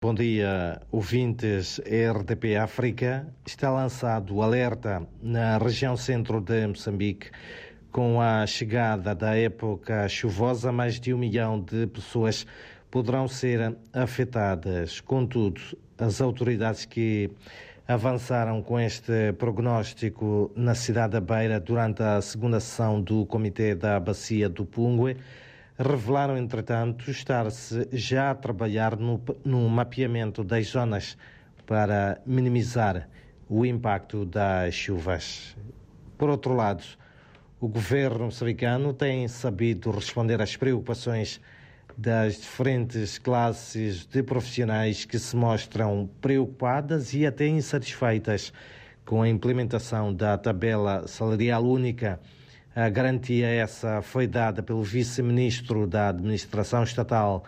Bom dia, ouvintes. RDP África está lançado o alerta na região centro de Moçambique. Com a chegada da época chuvosa, mais de um milhão de pessoas poderão ser afetadas. Contudo, as autoridades que avançaram com este prognóstico na cidade da Beira durante a segunda sessão do Comitê da Bacia do Pungue revelaram, entretanto, estar-se já a trabalhar no, no mapeamento das zonas para minimizar o impacto das chuvas. Por outro lado, o governo moçambicano tem sabido responder às preocupações das diferentes classes de profissionais que se mostram preocupadas e até insatisfeitas com a implementação da tabela salarial única a garantia essa foi dada pelo vice-ministro da Administração Estatal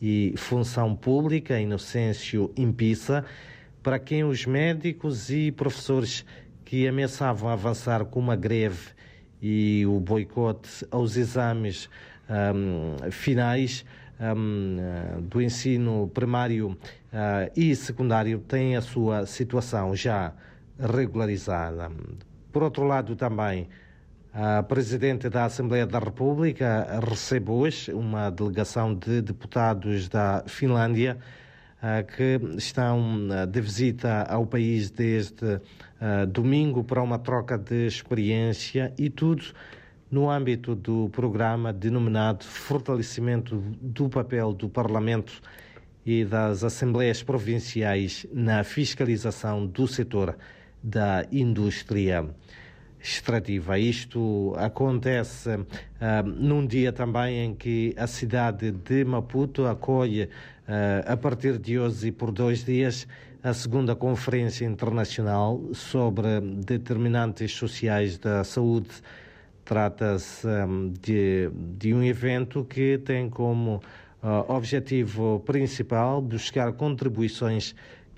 e Função Pública, Inocêncio Impissa, para quem os médicos e professores que ameaçavam avançar com uma greve e o boicote aos exames um, finais um, do ensino primário uh, e secundário têm a sua situação já regularizada. Por outro lado, também a Presidente da Assembleia da República recebe hoje uma delegação de deputados da Finlândia que estão de visita ao país desde domingo para uma troca de experiência e tudo no âmbito do programa denominado Fortalecimento do papel do Parlamento e das Assembleias Provinciais na fiscalização do setor da indústria extrativa. Isto acontece uh, num dia também em que a cidade de Maputo acolhe, uh, a partir de hoje e por dois dias, a segunda Conferência Internacional sobre Determinantes Sociais da Saúde. Trata-se um, de, de um evento que tem como uh, objetivo principal buscar contribuições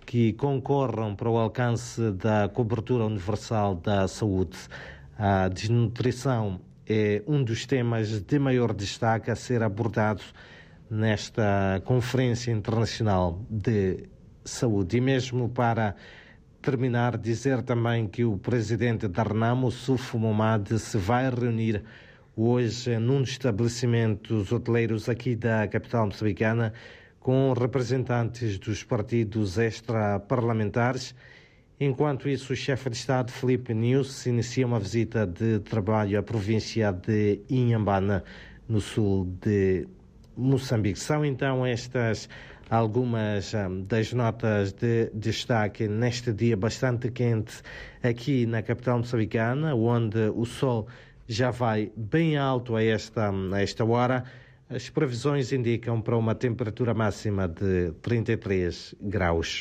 que concorram para o alcance da cobertura universal da saúde. A desnutrição é um dos temas de maior destaque a ser abordado nesta Conferência Internacional de Saúde. E mesmo para terminar, dizer também que o presidente da Renamo, Sufo Momad, se vai reunir hoje num dos estabelecimentos hoteleiros aqui da capital moçambicana com representantes dos partidos extra-parlamentares. Enquanto isso, o chefe de Estado, Felipe News, inicia uma visita de trabalho à província de Inhambana, no sul de Moçambique. São então estas algumas um, das notas de destaque neste dia bastante quente aqui na capital moçambicana, onde o sol já vai bem alto a esta, a esta hora. As previsões indicam para uma temperatura máxima de 33 graus.